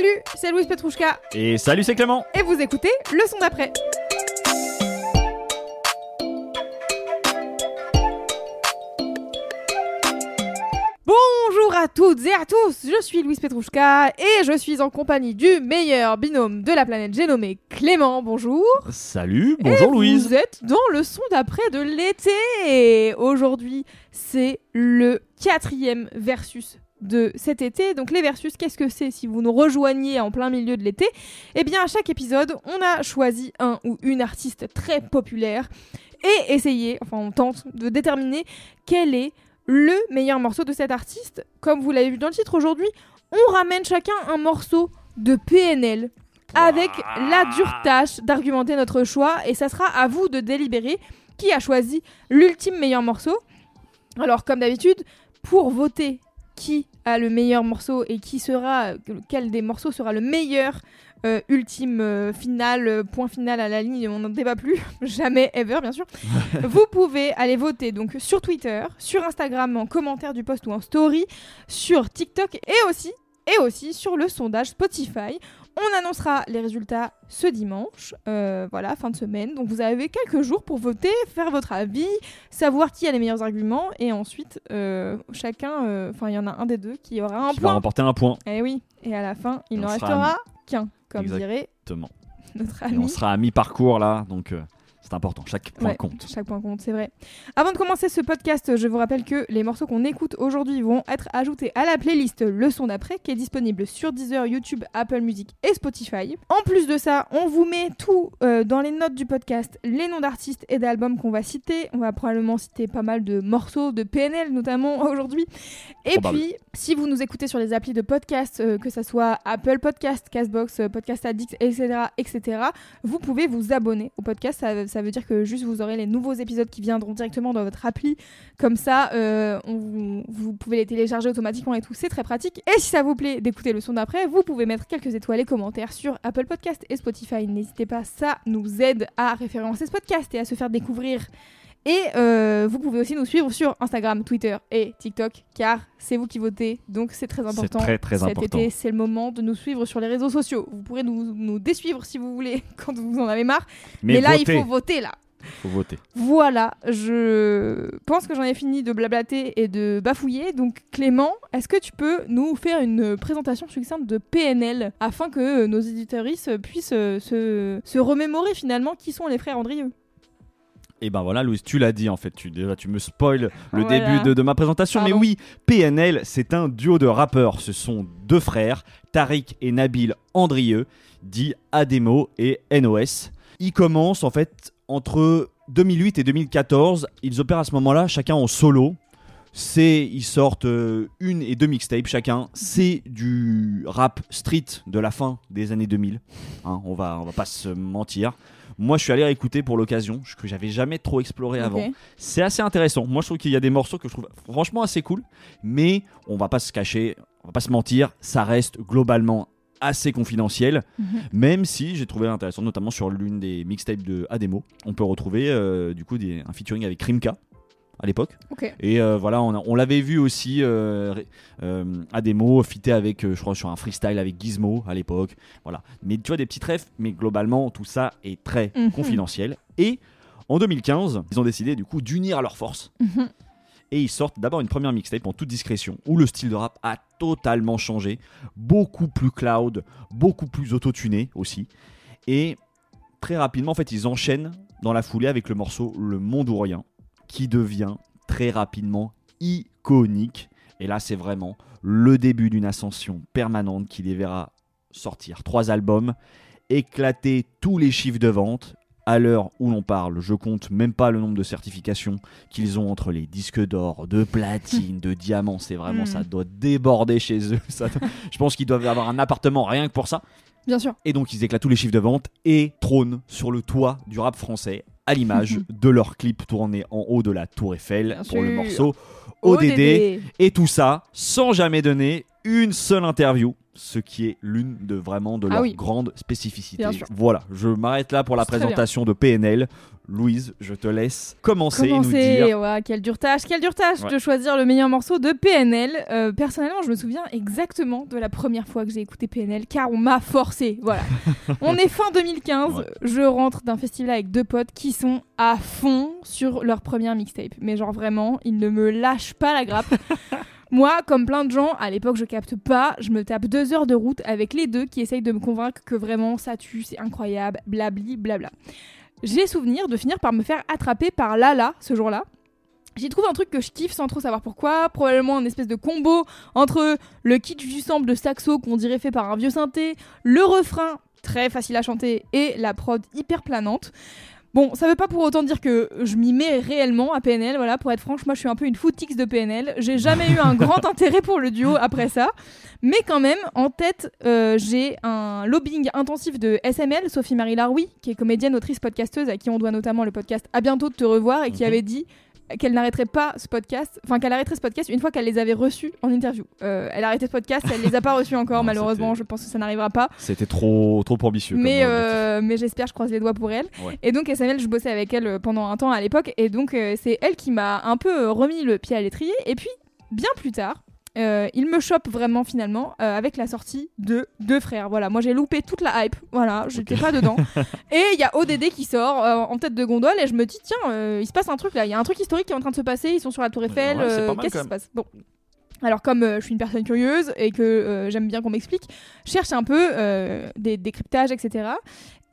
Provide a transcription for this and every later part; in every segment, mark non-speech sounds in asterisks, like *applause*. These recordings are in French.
Salut, c'est Louise Petrouchka Et salut, c'est Clément et vous écoutez le son d'après. Bonjour à toutes et à tous, je suis Louise Petrouchka et je suis en compagnie du meilleur binôme de la planète, j'ai nommé Clément, bonjour. Salut, bonjour Et Louise Vous êtes dans le son d'après de l'été. Et Aujourd'hui, c'est le quatrième versus de cet été. Donc les versus, qu'est-ce que c'est si vous nous rejoignez en plein milieu de l'été? Eh bien, à chaque épisode, on a choisi un ou une artiste très populaire et essayé, enfin on tente de déterminer quel est le meilleur morceau de cet artiste. Comme vous l'avez vu dans le titre aujourd'hui, on ramène chacun un morceau de PNL avec la dure tâche d'argumenter notre choix et ça sera à vous de délibérer qui a choisi l'ultime meilleur morceau. Alors comme d'habitude, pour voter qui a le meilleur morceau et qui sera quel des morceaux sera le meilleur euh, ultime euh, final euh, point final à la ligne, on n'en débat plus, *laughs* jamais ever bien sûr. *laughs* vous pouvez aller voter donc sur Twitter, sur Instagram en commentaire du post ou en story, sur TikTok et aussi et aussi sur le sondage Spotify. On annoncera les résultats ce dimanche, euh, voilà, fin de semaine. Donc vous avez quelques jours pour voter, faire votre avis, savoir qui a les meilleurs arguments, et ensuite euh, chacun, euh, enfin il y en a un des deux qui aura un Qui va point. remporter un point. Et oui, et à la fin, il Et n'en restera qu'un, comme Exact. dirait Exactement. notre Et ami. on sera à mi-parcours là, donc euh, c'est important. Chaque point Ouais, compte. Chaque point compte, c'est vrai. Avant de commencer ce podcast, je vous rappelle que les morceaux qu'on écoute aujourd'hui vont être ajoutés à la playlist Le son d'après, qui est disponible sur Deezer, YouTube, Apple Music et Spotify. En plus de ça, on vous met tout euh, dans les notes du podcast, les noms d'artistes et d'albums qu'on va citer. On va probablement citer pas mal de morceaux de PNL notamment *laughs* aujourd'hui. Et Probable. puis, si vous nous écoutez sur les applis de podcast, euh, que ça soit Apple Podcast, Castbox, euh, Podcast Addict, etc., etc., vous pouvez vous abonner au podcast. Ça, ça veut dire que juste vous aurez les nouveaux épisodes qui viendront directement dans votre appli. Comme ça, euh, vous pouvez les télécharger automatiquement et tout. C'est très pratique. Et si ça vous plaît d'écouter le son d'après, vous pouvez mettre quelques étoiles et commentaires sur Apple Podcast et Spotify. N'hésitez pas, ça nous aide à référencer ce podcast et à se faire découvrir. Et euh, vous pouvez aussi nous suivre sur Instagram, Twitter et TikTok, car c'est vous qui votez, donc c'est très important. très, très Cet important. été, c'est le moment de nous suivre sur les réseaux sociaux. Vous pourrez nous, nous désuivre si vous voulez, *laughs* quand vous en avez marre. Mais, là, votez. il faut voter, là. faut voter. Voilà, je pense que j'en ai fini de blablater et de bafouiller. Donc Clément, est-ce que tu peux nous faire une présentation succincte de PNL afin que nos éditeuristes puissent euh, se, se remémorer finalement qui sont les frères Andrieux? Et ben voilà, Louise, tu l'as dit en fait. Tu, déjà, tu me spoil le Voilà. début de, de ma présentation. Pardon. Mais oui, PNL, c'est un duo de rappeurs. Ce sont deux frères, Tariq et Nabil Andrieux, dit Ademo et NOS. Ils commencent en fait entre 2008 et 2014. Ils opèrent à ce moment-là chacun en solo. C'est, ils sortent euh, une et deux mixtapes chacun. C'est du rap street de la fin des années 2000. Hein, on va, on va pas se mentir. Moi, je suis allé réécouter pour l'occasion, que j'avais jamais trop exploré avant. C'est assez intéressant. Moi, je trouve qu'il y a des morceaux que je trouve franchement assez cool, mais on va pas se cacher, on va pas se mentir, ça reste globalement assez confidentiel, Mhm. même si j'ai trouvé intéressant, notamment sur l'une des mixtapes de Ademo. On peut retrouver euh, du coup des, un featuring avec Krimka à l'époque. Et euh, voilà, on, l'avait vu aussi euh, euh, Ademo fité avec, euh, je crois, sur un freestyle avec Gizmo à l'époque. Voilà. Mais tu vois, des petits refs, mais globalement, tout ça est très Mhm. confidentiel. Et en 2015, ils ont décidé du coup d'unir leurs forces. Mhm. Et ils sortent d'abord une première mixtape en toute discrétion, où le style de rap a totalement changé, beaucoup plus cloud, beaucoup plus autotuné aussi. Et très rapidement, en fait, ils enchaînent dans la foulée avec le morceau Le Monde ou Rien, qui devient très rapidement iconique. Et là, c'est vraiment le début d'une ascension permanente qui les verra sortir trois albums, éclater tous les chiffres de vente, À l'heure où l'on parle, je compte même pas le nombre de certifications qu'ils ont entre les disques d'or, de platine, de diamants. C'est vraiment, Mm. ça doit déborder chez eux. *laughs* Ça doit- Je pense qu'ils doivent avoir un appartement rien que pour ça. Bien sûr. Et donc ils éclatent tous les chiffres de vente et trônent sur le toit du rap français à l'image *laughs* de leur clip tourné en haut de la Tour Eiffel Bien pour le morceau ODD. Et tout ça sans jamais donner une seule interview, ce qui est l'une de vraiment de Ah leurs oui. grandes spécificités. Voilà, je m'arrête là pour la présentation de PNL. Louise, je te laisse commencer et nous Commencer, dire. ouais, quelle dure tâche, quelle dure tâche Ouais. de choisir le meilleur morceau de PNL. Euh, personnellement, je me souviens exactement de la première fois que j'ai écouté PNL, car on m'a forcé. Voilà. *laughs* on est fin 2015, Ouais. je rentre d'un festival avec deux potes qui sont à fond sur leur première mixtape. Mais genre vraiment, ils ne me lâchent pas la grappe. *laughs* Moi, comme plein de gens, à l'époque, je capte pas. Je me tape deux heures de route avec les deux qui essayent de me convaincre que vraiment ça tue, c'est incroyable, blabli, blabla. J'ai souvenir de finir par me faire attraper par Lala ce jour-là. J'y trouve un truc que je kiffe sans trop savoir pourquoi, probablement un espèce de combo entre le kitsch du sample de saxo qu'on dirait fait par un vieux synthé, le refrain très facile à chanter et la prod hyper planante. Bon, ça veut pas pour autant dire que je m'y mets réellement à PNL, voilà, pour être franche, moi je suis un peu une footix de PNL, j'ai jamais eu un grand *laughs* intérêt pour le duo après ça, mais quand même, en tête, euh, j'ai un lobbying intensif de SML, Sophie Marie Laroui, qui est comédienne, autrice, podcasteuse, à qui on doit notamment le podcast À bientôt de te revoir, et qui Mhm. avait dit qu'elle n'arrêterait pas ce podcast, enfin qu'elle arrêterait ce podcast une fois qu'elle les avait reçus en interview. Euh, elle a arrêté ce podcast, elle les a pas *laughs* reçus encore, Non, malheureusement, je pense que ça n'arrivera pas. C'était trop, trop ambitieux. Mais, euh, mais j'espère, je croise les doigts pour elle. Ouais. Et donc SML, je bossais avec elle euh, pendant un temps à l'époque, et donc euh, c'est elle qui m'a un peu remis le pied à l'étrier. Et puis, bien plus tard, euh, il me chope vraiment finalement euh, avec la sortie de Deux Frères. Voilà, moi j'ai loupé toute la hype, voilà, j'étais pas dedans. *laughs* Et il y a ODD qui sort euh, en tête de gondole, et je me dis, tiens, il se passe un truc là, il y a un truc historique qui est en train de se passer, ils sont sur la Tour Eiffel, qu'est-ce qui se passe? Bon. Alors comme euh, je suis une personne curieuse et que euh, j'aime bien qu'on m'explique, je cherche un peu euh, des décryptages, etc.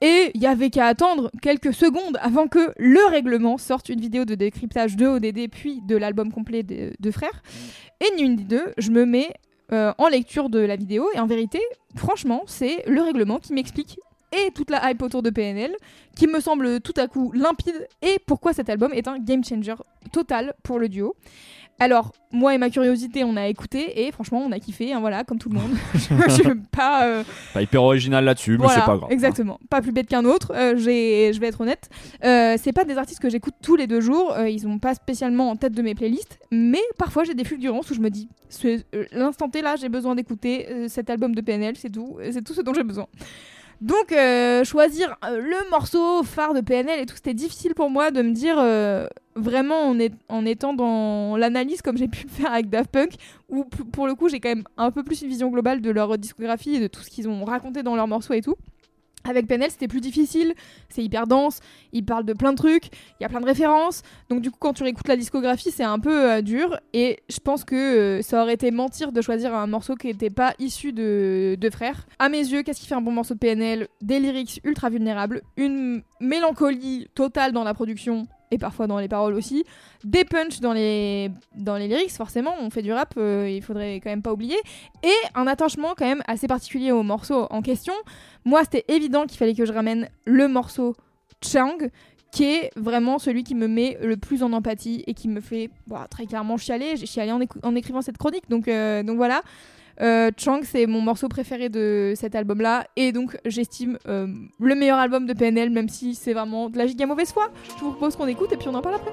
Et il y avait qu'à attendre quelques secondes avant que le règlement sorte une vidéo de décryptage de ODD puis de l'album complet de, de Frères. Et ni une ni deux, je me mets en lecture de la vidéo et en vérité, franchement, c'est le règlement qui m'explique et toute la hype autour de PNL qui me semble tout à coup limpide et pourquoi cet album est un game changer total pour le duo. Alors, moi et ma curiosité, on a écouté et franchement, on a kiffé, hein, voilà, comme tout le monde. *laughs* je suis pas. euh, Pas hyper original là-dessus, mais voilà, c'est pas grave. hein. Exactement. Pas plus bête qu'un autre. euh, je vais être honnête. Euh, c'est pas des artistes que j'écoute tous les deux jours. euh, ils sont pas spécialement en tête de mes playlists. Mais parfois j'ai des fulgurances où je me dis, l'instant T là, j'ai besoin d'écouter cet album de PNL. C'est tout. C'est tout ce dont j'ai besoin. Donc euh, choisir euh, le morceau phare de PNL et tout, c'était difficile pour moi de me dire euh, vraiment en, en étant dans l'analyse comme j'ai pu le faire avec Daft Punk, où pour le coup j'ai quand même un peu plus une vision globale de leur discographie et de tout ce qu'ils ont raconté dans leurs morceaux et tout. Avec PNL, c'était plus difficile, c'est hyper dense, ils parlent de plein de trucs, il y a plein de références. Donc du coup, quand tu réécoutes la discographie, c'est un peu euh, dur. Et je pense que euh, ça aurait été mentir de choisir un morceau qui n'était pas issu de, de Frères. À mes yeux, qu'est-ce qui fait un bon morceau de PNL Des lyrics ultra vulnérables, une mélancolie totale dans la production et parfois dans les paroles aussi, des punchs dans les, dans les lyrics, forcément, on fait du rap, euh, il faudrait quand même pas oublier, et un attachement quand même assez particulier au morceau en question. Moi, c'était évident qu'il fallait que je ramène le morceau Chang, qui est vraiment celui qui me met le plus en empathie et qui me fait bah, très clairement chialer. J'ai chialé en, écrivant cette chronique, donc, euh, donc voilà. Euh, Chang, c'est mon morceau préféré de cet album-là, et donc j'estime euh, le meilleur album de PNL, même si c'est vraiment de la giga mauvaise foi. Je vous propose qu'on écoute et puis on en parle après.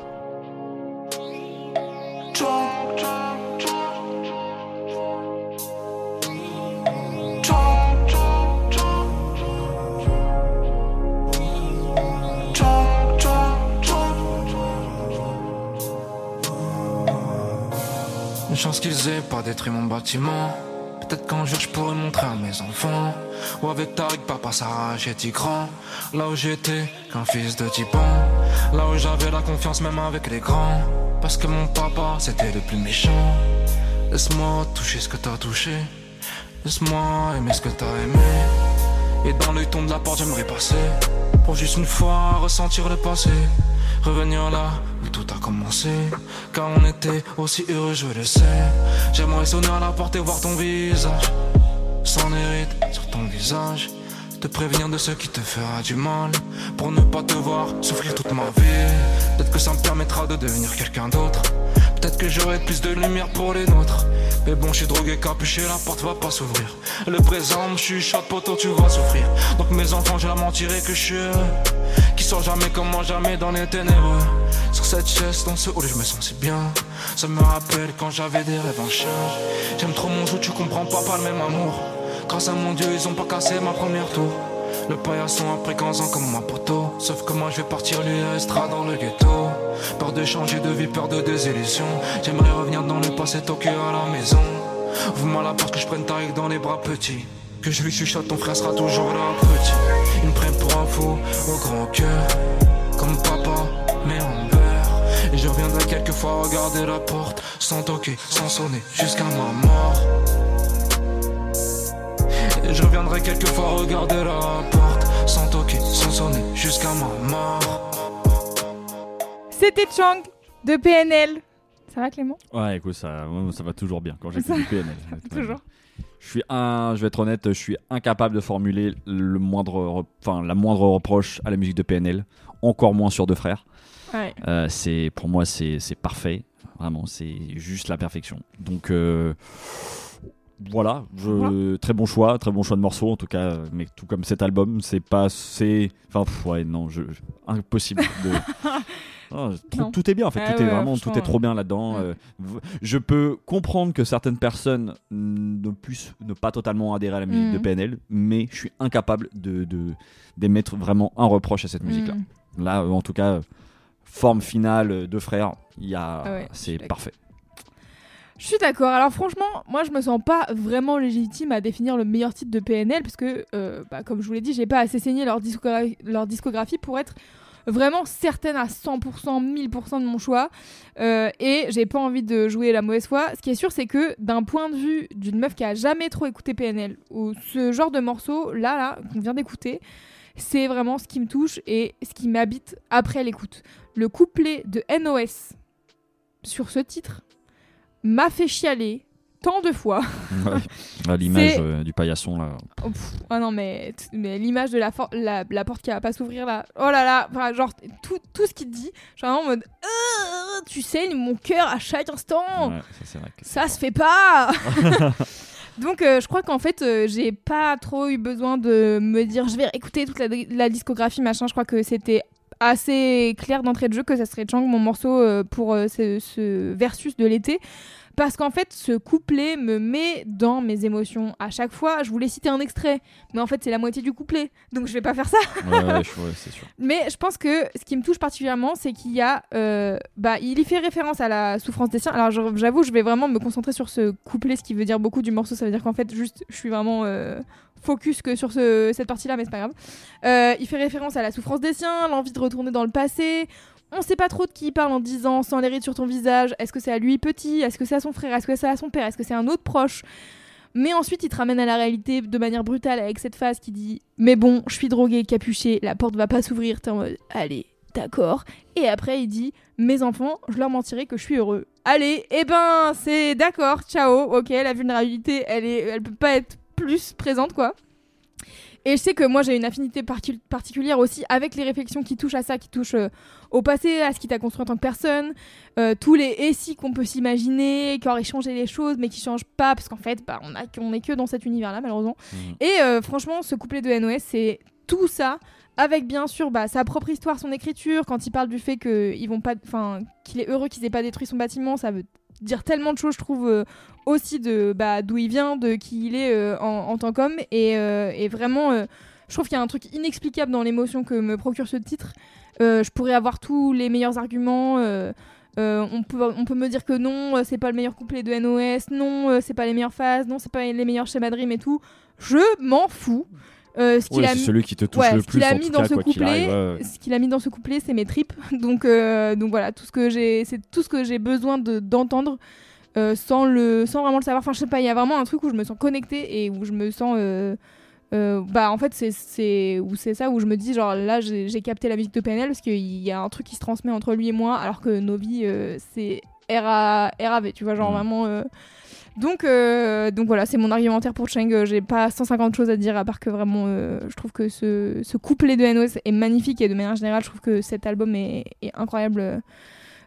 Chance qu'ils aient pas détruit mon bâtiment. Peut-être qu'un jour je pourrais montrer à mes enfants. Ou avec Tariq, papa s'arrache et grand. Là où j'étais qu'un fils de type Là où j'avais la confiance même avec les grands. Parce que mon papa c'était le plus méchant. Laisse-moi toucher ce que t'as touché. Laisse-moi aimer ce que t'as aimé. Et dans l'œil ton de la porte j'aimerais passer. Pour juste une fois ressentir le passé. Revenir là où tout a commencé. Car on était aussi heureux, je le sais. J'aimerais sonner à la porte et voir ton visage. Sans hérite sur ton visage. te prévenir de ce qui te fera du mal. Pour ne pas te voir souffrir toute ma vie. Peut-être que ça me permettra de devenir quelqu'un d'autre. Peut-être que j'aurai plus de lumière pour les nôtres. Mais bon, je suis drogué, capuché, la porte va pas s'ouvrir. Le présent me chuchote, poteau, tu vas souffrir. Donc mes enfants, je la mentirai que je suis jamais comme moi, jamais dans les ténèbres. Sur cette chaise, dans ce hall, je me sens si bien. Ça me rappelle quand j'avais des rêves en charge. J'aime trop mon jeu, tu comprends pas, pas le même amour. Grâce à mon Dieu, ils ont pas cassé ma première tour. Le paillasson après 15 ans comme ma poteau. Sauf que moi je vais partir, lui restera dans le ghetto. Peur de changer de vie, peur de désillusion. J'aimerais revenir dans le passé, toquer à la maison. Ouvre-moi la porte que je prenne Tariq dans les bras petits. Que je lui chuchote, ton frère sera toujours là, petit. Ils me prennent pour un fou au grand cœur. Comme papa, mais en beurre. Et je reviendrai quelquefois regarder la porte. Sans toquer, sans sonner, jusqu'à ma mort. Et je reviendrai quelquefois regarder la porte. Sans toquer, sans sonner, jusqu'à ma mort. C'était Chang de PNL. Ça va Clément? Ouais, écoute, ça, ça va toujours bien quand j'écoute du PNL. *laughs* Toujours. Je suis un, je vais être honnête, je suis incapable de formuler le moindre, re- enfin la moindre reproche à la musique de PNL. Encore moins sur Deux Frères. Ouais. Euh, c'est pour moi c'est parfait, vraiment c'est juste la perfection. Donc euh, voilà, je, très bon choix, très bon choix de morceaux en tout cas, mais tout comme cet album, c'est pas c'est enfin ouais non, je- impossible de *laughs* Ah, tout, est bien en fait, Ah tout est vraiment tout est trop bien là-dedans. Mm. euh, je peux comprendre que certaines personnes ne puissent ne pas totalement adhérer à la musique Mm. de PNL, mais je suis incapable de d'émettre vraiment un reproche à cette. Mm. Là, euh, en tout cas, forme finale euh, de frères, il y a, Ah ouais, c'est parfait. Je suis d'accord. Alors franchement, moi je me sens pas vraiment légitime à définir le meilleur titre de PNL parce que, euh, bah, comme je vous l'ai dit, j'ai pas assez saigné leur, discogra- leur discographie pour être vraiment certaine à 100%, 1000% de mon choix. Euh, et j'ai pas envie de jouer la mauvaise foi. Ce qui est sûr, c'est que d'un point de vue d'une meuf qui a jamais trop écouté PNL, ou ce genre de morceau là, là, qu'on vient d'écouter, c'est vraiment ce qui me touche et ce qui m'habite après l'écoute. Le couplet de NOS sur ce titre m'a fait chialer tant de fois. *laughs* Ouais. L'image euh, du paillasson là. Oh, pff, ah non, mais, mais l'image de la, for- la, la porte qui va pas s'ouvrir là. Oh là là, enfin, genre tout, tout ce qu'il dit, genre en mode Euh, tu saignes mon cœur à chaque instant. Ouais, ça, c'est vrai que- Ça se fait pas *laughs* *laughs* Donc euh, je crois qu'en fait euh, j'ai pas trop eu besoin de me dire je vais écouter toute la, la discographie machin. Je crois que c'était assez clair d'entrée de jeu que ça serait Chang mon morceau euh, pour euh, ce, ce versus de l'été. Parce qu'en fait, ce couplet me met dans mes émotions à chaque fois. Je voulais citer un extrait, mais en fait, c'est la moitié du couplet. Donc, je vais pas faire ça. Ouais, ouais, sûr. *laughs* Mais je pense que ce qui me touche particulièrement, c'est qu'il y a. euh, bah, il y fait référence à la souffrance des siens. Alors j'avoue, je vais vraiment me concentrer sur ce couplet, ce qui veut dire beaucoup du morceau. Ça veut dire qu'en fait, juste, je suis vraiment euh, focus que sur ce- cette partie-là, mais c'est pas grave. Euh, il fait référence à la souffrance des siens, l'envie de retourner dans le passé. On sait pas trop de qui il parle en disant sans les rides sur ton visage. Est-ce que c'est à lui petit Est-ce que c'est à son frère Est-ce que c'est à son père Est-ce que c'est un autre proche? Mais ensuite, il te ramène à la réalité de manière brutale avec cette phase qui dit Mais bon, je suis drogué, capuché, la porte va pas s'ouvrir. T'es en mode Allez, d'accord. Et après, il dit Mes enfants, je leur mentirai que je suis heureux. Allez, eh ben, c'est d'accord, ciao, ok, la vulnérabilité, elle, est, elle peut pas être plus présente, quoi. Et je sais que moi j'ai une affinité particulière aussi avec les réflexions qui touchent à ça, qui touchent euh, au passé, à ce qui t'a construit en tant que personne, euh, tous les et si qu'on peut s'imaginer, qui auraient changé les choses mais qui changent pas parce qu'en fait bah, on, a, on est que dans cet univers là malheureusement. Mhm. Et euh, franchement ce couplet de NOS c'est tout ça avec bien sûr bah, sa propre histoire, son écriture, quand il parle du fait que ils vont pas, enfin qu'il est heureux qu'ils aient pas détruit son bâtiment, ça veut dire tellement de choses je trouve euh, aussi de bah, d'où il vient, de qui il est euh, en, tant qu'homme et, euh, vraiment je trouve qu'il y a un truc inexplicable dans l'émotion que me procure ce titre. Je pourrais avoir tous les meilleurs arguments. on, peut, on peut me dire que non, c'est pas le meilleur couplet de NOS, non, c'est pas les meilleures phases, non, c'est pas les meilleurs schémas de rime et tout. Je m'en fous. Euh, ce qu'il Ouais, a c'est mis, celui qui te touche ouais, le ce plus a mis dans cas, ce couplet, arrive, ouais, ouais. ce qu'il a mis dans ce couplet, c'est mes tripes. *laughs* Donc, euh, donc voilà, tout ce que j'ai, c'est tout ce que j'ai besoin de d'entendre euh, sans le, sans vraiment le savoir. Enfin, je sais pas, il y a vraiment un truc où je me sens connectée et où je me sens, bah en fait c'est c'est où c'est ça où je me dis genre là j'ai capté la musique de PNL parce qu'il y a un truc qui se transmet entre lui et moi alors que nos vies euh, c'est RA, RAV, tu vois, genre Mhm. vraiment. Donc, euh, donc voilà, c'est mon argumentaire pour Cheng. J'ai pas 150 choses à dire à part que vraiment, euh, je trouve que ce, ce couplet de NOS est magnifique et de manière générale, je trouve que cet album est, est incroyable.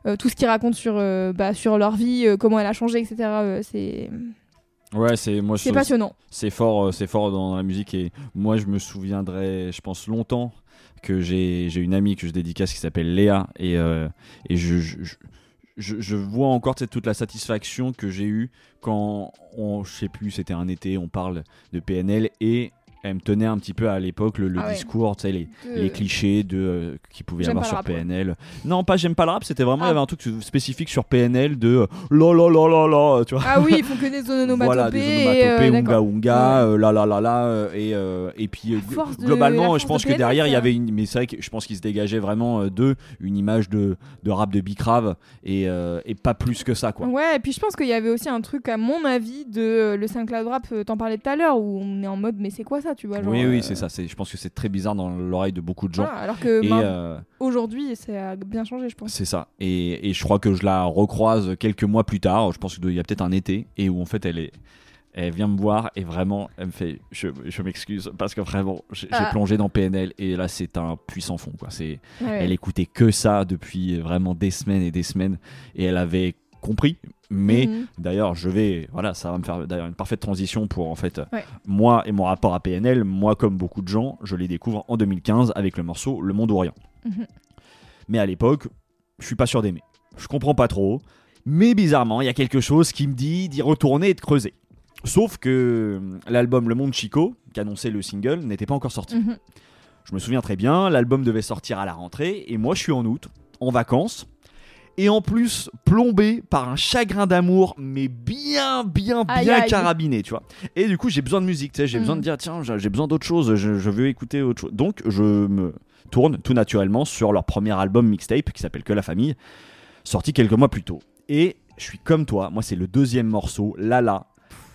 Euh, tout ce qu'il raconte sur, bah, sur leur vie, comment elle a changé, etc. c'est Ouais, c'est moi. c'est passionnant. C'est fort, c'est fort dans la musique et moi je me souviendrai, je pense longtemps que j'ai j'ai une amie que je dédicace qui s'appelle Léa et et je, je, je- je- vois encore toute la satisfaction que j'ai eue quand on, je sais plus, c'était un été, on parle de PNL et elle me tenait un petit peu à l'époque le, le Ah ouais. discours, tu sais les, De- les clichés de euh, qu'il pouvait y avoir sur ouais. PNL. Non, pas j'aime pas le rap, c'était vraiment il y Ah. avait un truc spécifique sur PNL de euh, la la la la la, tu vois. Ah oui, ils font que des onomatopées. Voilà, des onomatopées, euh, unga unga, euh, là là là là, euh, et, et puis La globalement, la je pense de que derrière il y avait une, mais c'est vrai que je pense qu'il se dégageait vraiment d'eux une image de, de rap de Bicrave et, et pas plus que ça quoi. Ouais, et puis je pense qu'il y avait aussi un truc, à mon avis, de le SoundCloud Rap, t'en parlais tout à l'heure, où on est en mode, mais c'est quoi ça, tu vois genre, oui oui euh, c'est ça, je pense que c'est très bizarre dans l'oreille de beaucoup de gens. voilà, alors que euh, aujourd'hui, ça a bien changé, je pense. c'est ça. Et, et je crois que je la recroise quelques mois plus tard. Je pense qu'il y a peut-être un été et où en fait elle est, elle vient me voir et vraiment elle me fait, je, je m'excuse parce que vraiment j'ai, j'ai Ah. plongé dans PNL et là c'est un puissant fond quoi. C'est Ouais. Elle écoutait que ça depuis vraiment des semaines et des semaines et elle avait compris. Mais Mhm. d'ailleurs, je vais, voilà, ça va me faire d'ailleurs une parfaite transition pour en fait Ouais. moi et mon rapport à PNL. Moi, comme beaucoup de gens, je les découvre en 2015 avec le morceau Le Monde Orient. Mhm. Mais à l'époque, je suis pas sûr d'aimer. Je comprends pas trop. Mais bizarrement, il y a quelque chose qui me dit d'y retourner et de creuser. Sauf que hum, l'album Le Monde Chico, qui annonçait le single, n'était pas encore sorti. Mhm. Je me souviens très bien, l'album devait sortir à la rentrée et moi je suis en août, en vacances. Et en plus, plombé par un chagrin d'amour, mais bien, bien, bien aïe. carabiné, tu vois. Et du coup, j'ai besoin de musique, tu sais, j'ai Mm. besoin de dire, tiens, j'ai j'ai besoin d'autre chose, je, je veux écouter autre chose. Donc, je me tourne tout naturellement sur leur premier album mixtape qui s'appelle Que la famille, sorti quelques mois plus tôt. Et je suis comme toi, moi, c'est le deuxième morceau, Lala,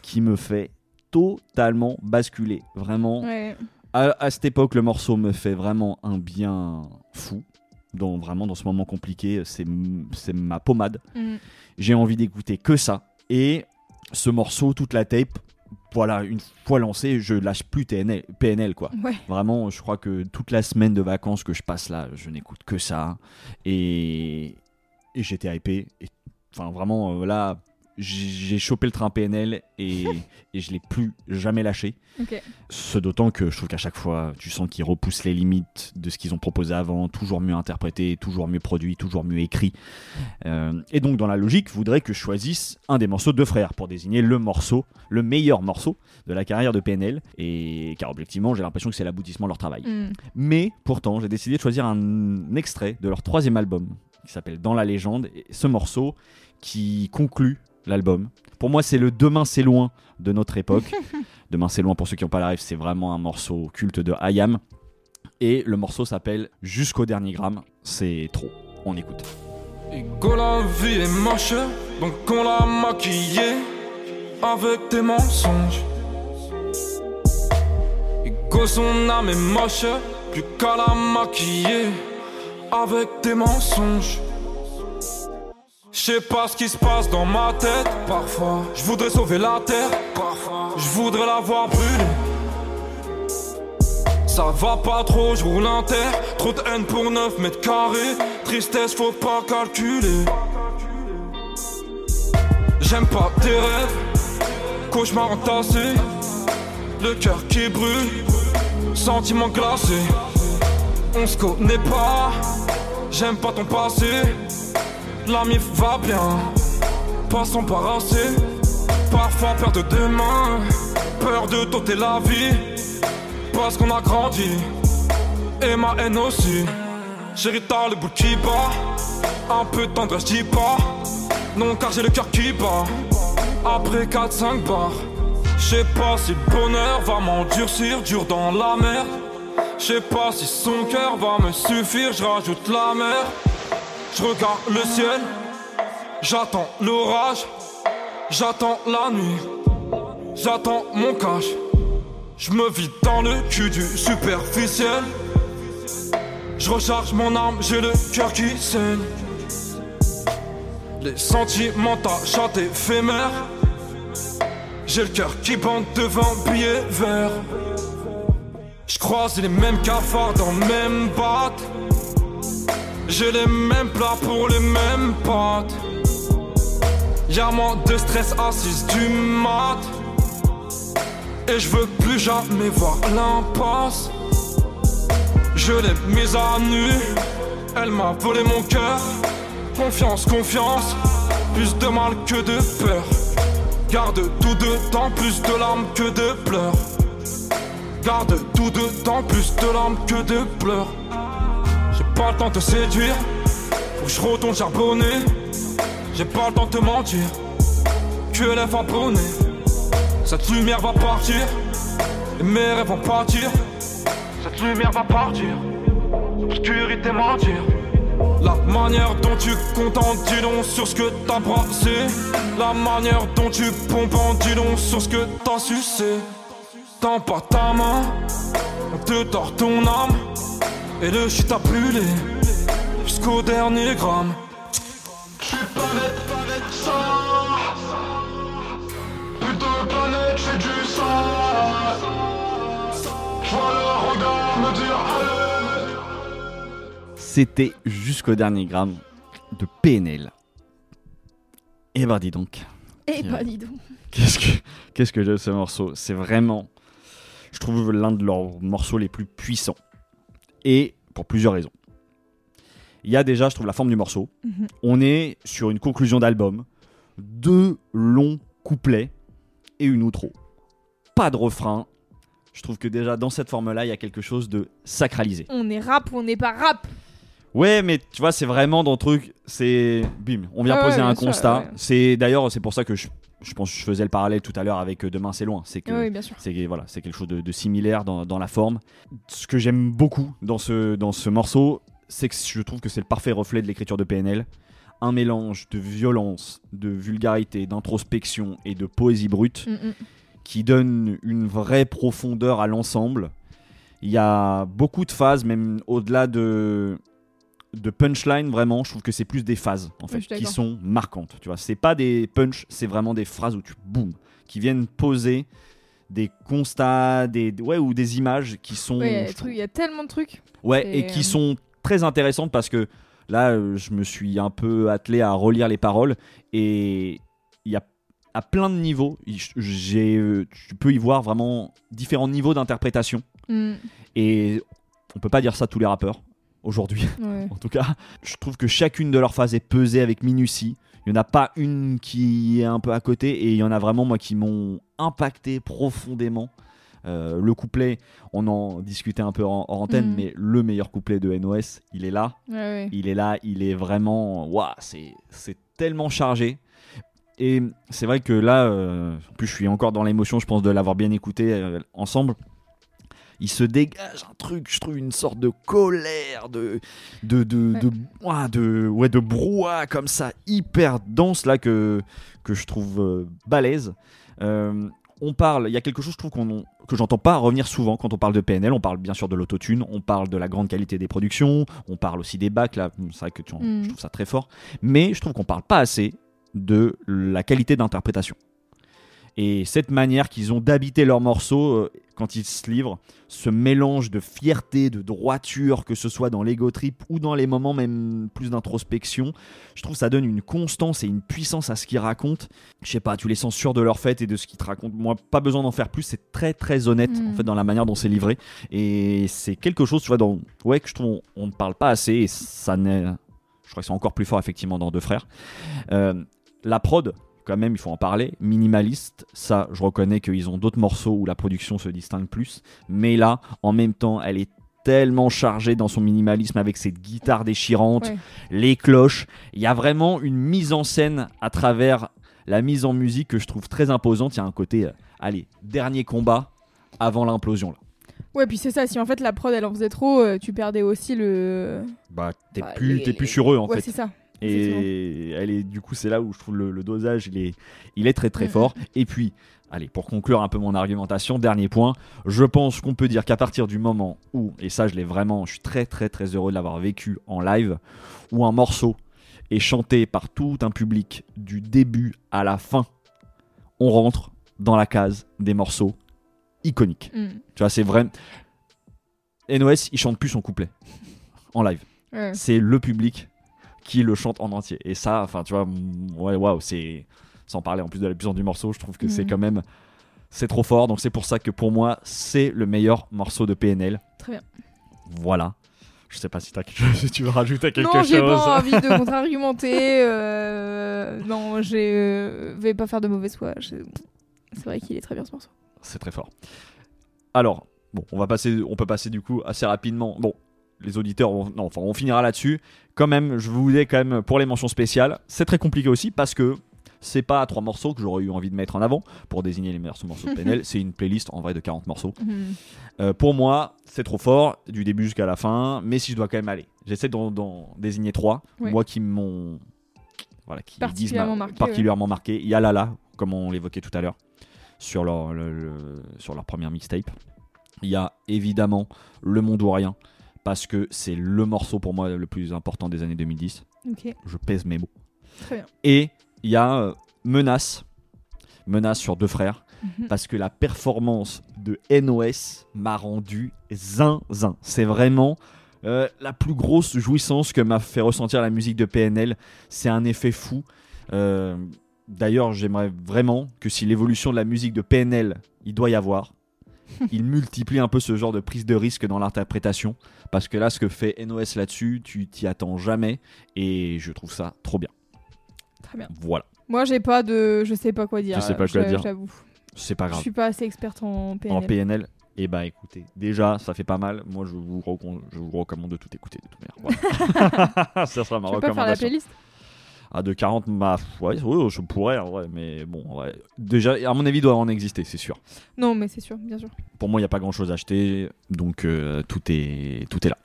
qui me fait totalement basculer. Vraiment, Ouais. à, à cette époque, le morceau me fait vraiment un bien fou. Dans, vraiment, dans ce moment compliqué, c'est ma pommade. Mhm. J'ai envie d'écouter que ça. Et ce morceau, toute la tape, voilà, une fois lancé, je lâche plus TNL, PNL, quoi. Ouais. Vraiment, je crois que toute la semaine de vacances que je passe là, je n'écoute que ça. Et, et j'étais hypé. Et, enfin, vraiment, euh, là, j'ai chopé le train PNL et, *laughs* et je l'ai plus jamais lâché. Ce d'autant que je trouve qu'à chaque fois, tu sens qu'ils repoussent les limites de ce qu'ils ont proposé avant, toujours mieux interprété, toujours mieux produit, toujours mieux écrit. Euh, et donc, dans la logique, voudrait que je choisisse un des morceaux de Frères pour désigner le morceau, le meilleur morceau de la carrière de PNL. Et car objectivement, j'ai l'impression que c'est l'aboutissement de leur travail. Mhm. Mais pourtant, j'ai décidé de choisir un extrait de leur troisième album qui s'appelle Dans la légende. Et ce morceau qui conclut l'album. Pour moi, c'est le Demain c'est loin de notre époque. *laughs* Demain c'est loin, pour ceux qui n'ont pas la rêve, c'est vraiment un morceau culte de Hayam. Et le morceau s'appelle Jusqu'au dernier gramme. C'est trop. On écoute. Ego la vie est moche, donc on l'a maquillée avec des mensonges. Ego son âme est moche, plus qu'à la maquiller avec des mensonges. Je sais pas ce qui se passe dans ma tête, parfois. Je voudrais sauver la terre, parfois. Je voudrais la voir brûler. Ça va pas trop, je roule un terre. Trop de haine pour 9 mètres carrés. Tristesse, faut pas calculer. J'aime pas tes rêves. Cauchemar entassé. Le cœur qui brûle. Sentiment glacé. On se connaît pas. J'aime pas ton passé. La mif va bien. Pas s'embarrasser. Parfois perdre de main. Peur de t'ôter la vie parce qu'on a grandi Et ma haine aussi Chérie t'as le bout qui bat Un peu de tendresse dis pas Non car j'ai le cœur qui bat Après 4-5 bars J'sais pas si le bonheur va m'endurcir Dur dans la mer J'sais pas si son cœur va me suffire J'rajoute la mer J'regarde le ciel J'attends l'orage J'attends la nuit J'attends mon cash je me vide dans le cul du superficiel. Je recharge mon arme, j'ai le cœur qui saigne. Les sentiments tachent éphémères. J'ai le cœur qui bande devant billet vert. Je croise les mêmes cafards dans le même boîte. J'ai les mêmes plats pour les mêmes potes. Y'a moins de stress 6 du mat. Et je veux plus jamais voir l'impasse. Je l'ai mise à nu. Elle m'a volé mon cœur. Confiance, confiance. Plus de mal que de peur. Garde tout dedans, plus de larmes que de pleurs. Garde tout dedans, plus de larmes que de pleurs. J'ai pas le temps de te séduire. Faut que je retourne charbonner. J'ai pas le temps de te mentir. Que les abonnés. Cette lumière va partir. Et mes rêves vont partir. Cette lumière va partir. Obscurité mentir. La manière dont tu comptes en dis sur ce que t'as brassé. La manière dont tu pompes en dis sur ce que t'as sucé. Tends pas ta main, on te tord ton âme. Et le shit a brûlé jusqu'au dernier gramme. J'suis planète, planète ça Putain de planète, j'fais du sang J'vois le regard me dire allez C'était jusqu'au dernier gramme de PNL. Et bah dis donc, Eh bah dis donc. qu'est-ce que qu'est-ce que j'aime ce morceau? C'est vraiment, je trouve l'un de leurs morceaux les plus puissants. Et pour plusieurs raisons. Il y a déjà, je trouve, la forme du morceau. Mhm. On est sur une conclusion d'album, deux longs couplets et une outro. Pas de refrain. Je trouve que déjà dans cette forme-là, il y a quelque chose de sacralisé. On est rap ou on n'est pas rap Ouais, mais tu vois, c'est vraiment dans le truc, c'est bim, on vient Ah ouais, poser un constat. ouais. C'est d'ailleurs, c'est pour ça que je, je pense que je faisais le parallèle tout à l'heure avec euh, Demain c'est loin. C'est que Oui, c'est voilà, c'est quelque chose de, de similaire dans, dans la forme. Ce que j'aime beaucoup dans ce dans ce morceau, c'est que je trouve que c'est le parfait reflet de l'écriture de PNL. Un mélange de violence, de vulgarité, d'introspection et de poésie brute Mm, mm. qui donne une vraie profondeur à l'ensemble. Il y a beaucoup de phases, même au-delà de, de punchline, vraiment, je trouve que c'est plus des phases en fait, qui sont marquantes. Tu vois, c'est pas des punch, c'est vraiment des phrases où tu boum, qui viennent poser des constats, des ouais ou des images qui sont Ouais, il y a trouve- y tellement de trucs. Ouais, et qui euh, sont très intéressantes parce que là, euh, je me suis un peu attelé à relire les paroles et il y a à plein de niveaux, j'ai, euh, tu peux y voir vraiment différents niveaux d'interprétation Mm, et on peut pas dire ça à tous les rappeurs aujourd'hui. ouais. *laughs* En tout cas, je trouve que chacune de leurs phases est pesée avec minutie. Il n'y en a pas une qui est un peu à côté et il y en a vraiment moi qui m'ont impacté profondément. Euh, le couplet, on en discutait un peu en, en antenne, Mhm. mais le meilleur couplet de NOS, il est là. Ouais, ouais. Il est là, il est vraiment. Waouh, c'est c'est tellement chargé. Et c'est vrai que là, euh, en plus, je suis encore dans l'émotion, je pense, de l'avoir bien écouté euh, ensemble. Il se dégage un truc, je trouve, une sorte de colère, de. de. de. De, ouais, de brouhaha comme ça, hyper dense, là, que, que je trouve euh, balèze. Euh, on parle, il y a quelque chose, je trouve, qu'on, que j'entends pas revenir souvent quand on parle de PNL. On parle bien sûr de l'autotune, on parle de la grande qualité des productions, on parle aussi des bacs, là, c'est vrai que tu en- je trouve ça très fort. Mais je trouve qu'on parle pas assez de la qualité d'interprétation. Et cette manière qu'ils ont d'habiter leurs morceaux euh, quand ils se livrent, ce mélange de fierté, de droiture, que ce soit dans l'ego trip ou dans les moments même plus d'introspection, je trouve ça donne une constance et une puissance à ce qu'ils racontent. Je sais pas, tu les sens sûrs de leur fait et de ce qu'ils te racontent. Moi, pas besoin d'en faire plus, c'est très très honnête Mm. en fait dans la manière dont c'est livré. Et c'est quelque chose, tu vois, dans, ouais, que je trouve on, on ne parle pas assez et ça n'est. Je crois que c'est encore plus fort effectivement dans Deux Frères. Euh, la prod, quand même, il faut en parler. Minimaliste, ça, je reconnais qu'ils ont d'autres morceaux où la production se distingue plus. Mais là, en même temps, elle est tellement chargée dans son minimalisme avec cette guitare déchirante, Ouais. les cloches. Il y a vraiment une mise en scène à travers la mise en musique que je trouve très imposante. Il y a un côté, euh, allez, dernier combat avant l'implosion. Là. Ouais, puis c'est ça, si en fait la prod elle en faisait trop, euh, tu perdais aussi le. Bah, t'es Bah, plus, les- t'es plus sur eux en ouais, fait. c'est ça. Et elle est, du coup, c'est là où je trouve le, le dosage, il est, il est très très Mhm. fort. Et puis, allez, pour conclure un peu mon argumentation, dernier point, je pense qu'on peut dire qu'à partir du moment où, et ça je l'ai vraiment, je suis très très très heureux de l'avoir vécu en live, où un morceau est chanté par tout un public du début à la fin, on rentre dans la case des morceaux iconiques. Mm. Tu vois, c'est vrai. NOS, il chante plus son couplet en live. C'est le public qui le chante en entier. Et ça, enfin, tu vois, mm, ouais, waouh, c'est. Sans parler en plus de la puissance du morceau, je trouve que c'est Mhm. quand même. C'est trop fort. Donc, c'est pour ça que pour moi, c'est le meilleur morceau de PNL. Très bien. Voilà. Je sais pas si, t'as quelque chose- si tu veux rajouter quelque non, j'ai chose. pas envie de *laughs* contre-argumenter. euh, Non, je euh, vais pas faire de mauvaise foi. je- C'est vrai qu'il est très bien ce morceau. C'est très fort. Alors, bon, on va passer, on peut passer du coup assez rapidement. Bon, les auditeurs, non, enfin, on finira là-dessus. Quand même, je voulais quand même pour les mentions spéciales. C'est très compliqué aussi parce que c'est pas trois morceaux que j'aurais eu envie de mettre en avant pour désigner les meilleurs morceaux de PNL. *laughs* c'est une playlist en vrai de 40 morceaux. Mhm. Euh, pour moi, c'est trop fort du début jusqu'à la fin. Mais si je dois quand même aller, j'essaie d'en, d'en désigner trois. Ouais. Moi qui m'ont, voilà, qui disent ma- Particulièrement marqué, particulièrement marqué. Il y a Lala, comme on l'évoquait tout à l'heure, sur leur, le- le- sur leur première mixtape. Il y a évidemment Le Monde ou Rien, parce que c'est le morceau pour moi le plus important des années 2010. Ok, Je pèse mes mots. très bien. Et il y a euh, Menace, Menace sur deux frères, Mhm. parce que la performance de NOS m'a rendu zinzin. C'est vraiment euh, la plus grosse jouissance que m'a fait ressentir la musique de PNL. C'est un effet fou. Euh, D'ailleurs, j'aimerais vraiment que si l'évolution de la musique de PNL, il doit y avoir, *laughs* il multiplie un peu ce genre de prise de risque dans l'interprétation. Parce que là, ce que fait NOS là-dessus, tu t'y attends jamais. Et je trouve ça trop bien. Très bien. Voilà. Moi, j'ai pas de. Je sais pas quoi dire. Je sais pas quoi dire. J'avoue. C'est pas Je grave. suis pas assez experte en PNL. En PNL, et bah écoutez, déjà ça fait pas mal. Moi je vous, je recommande de tout écouter de toute manière. Voilà. *laughs* *laughs* ça sera ma pas faire la playlist? Ah, de 40, bah, ouais, ouais, je pourrais, vrai, mais bon, ouais. déjà, à mon avis, il doit en exister, c'est sûr. Non, mais c'est sûr, bien sûr. Pour moi, il n'y a pas grand chose à acheter, donc euh, tout, est, tout est là.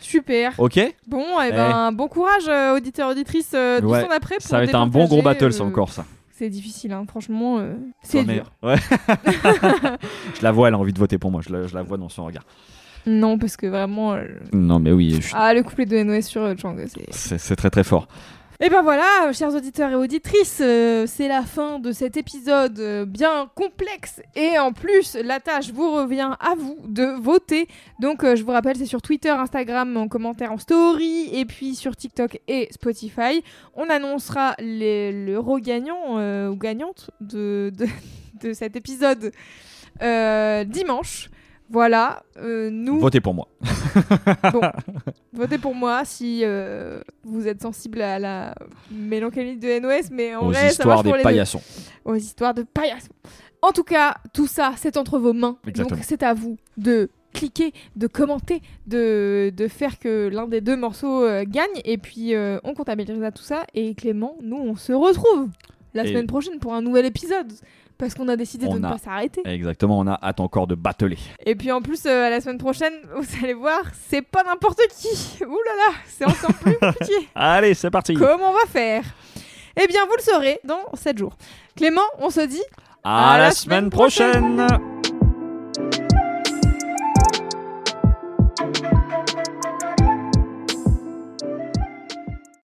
Super. Ok Bon, et ben, bon courage, euh, auditeurs, auditrices euh, du Ouais, son d'après. Ça va être un bon gros battle, ça euh, encore, ça. C'est difficile, hein. franchement, euh, c'est dur. *laughs* Ouais. *laughs* je la vois, elle a envie de voter pour moi, je la, je la vois dans son regard. Non, parce que vraiment. euh, Non, mais oui, je Ah, le couplet de NOS sur c'est. c'est c'est très très fort. Et ben voilà, chers auditeurs et auditrices, euh, c'est la fin de cet épisode euh, bien complexe. Et en plus, la tâche vous revient à vous de voter. Donc euh, je vous rappelle, c'est sur Twitter, Instagram, en commentaire, en story, et puis sur TikTok et Spotify. On annoncera l'euro gagnant ou gagnante de, de, *laughs* cet épisode dimanche. Voilà, euh, nous... Votez pour moi. *laughs* Bon, *laughs* votez pour moi si euh, vous êtes sensible à la mélancolie de NOS, mais en Aux vrai, ça histoires pour des deux. paillassons. Aux histoires de paillassons. En tout cas, tout ça, c'est entre vos mains. Exactement. Donc c'est à vous de cliquer, de commenter, de, de faire que l'un des deux morceaux euh, gagne. Et puis, on comptabilisera tout ça. Et Clément, nous, on se retrouve la Et- semaine prochaine pour un nouvel épisode. Parce qu'on a décidé de ne pas s'arrêter. Exactement, on a hâte encore de batteler. Et puis en plus, euh, à la semaine prochaine, *laughs* vous allez voir, c'est pas n'importe qui. *laughs* Ouh là là, c'est encore plus *laughs* compliqué. Allez, c'est parti. Comment on va faire? Eh bien, vous le saurez dans 7 jours. Clément, on se dit À, À la la semaine semaine prochaine. prochaine.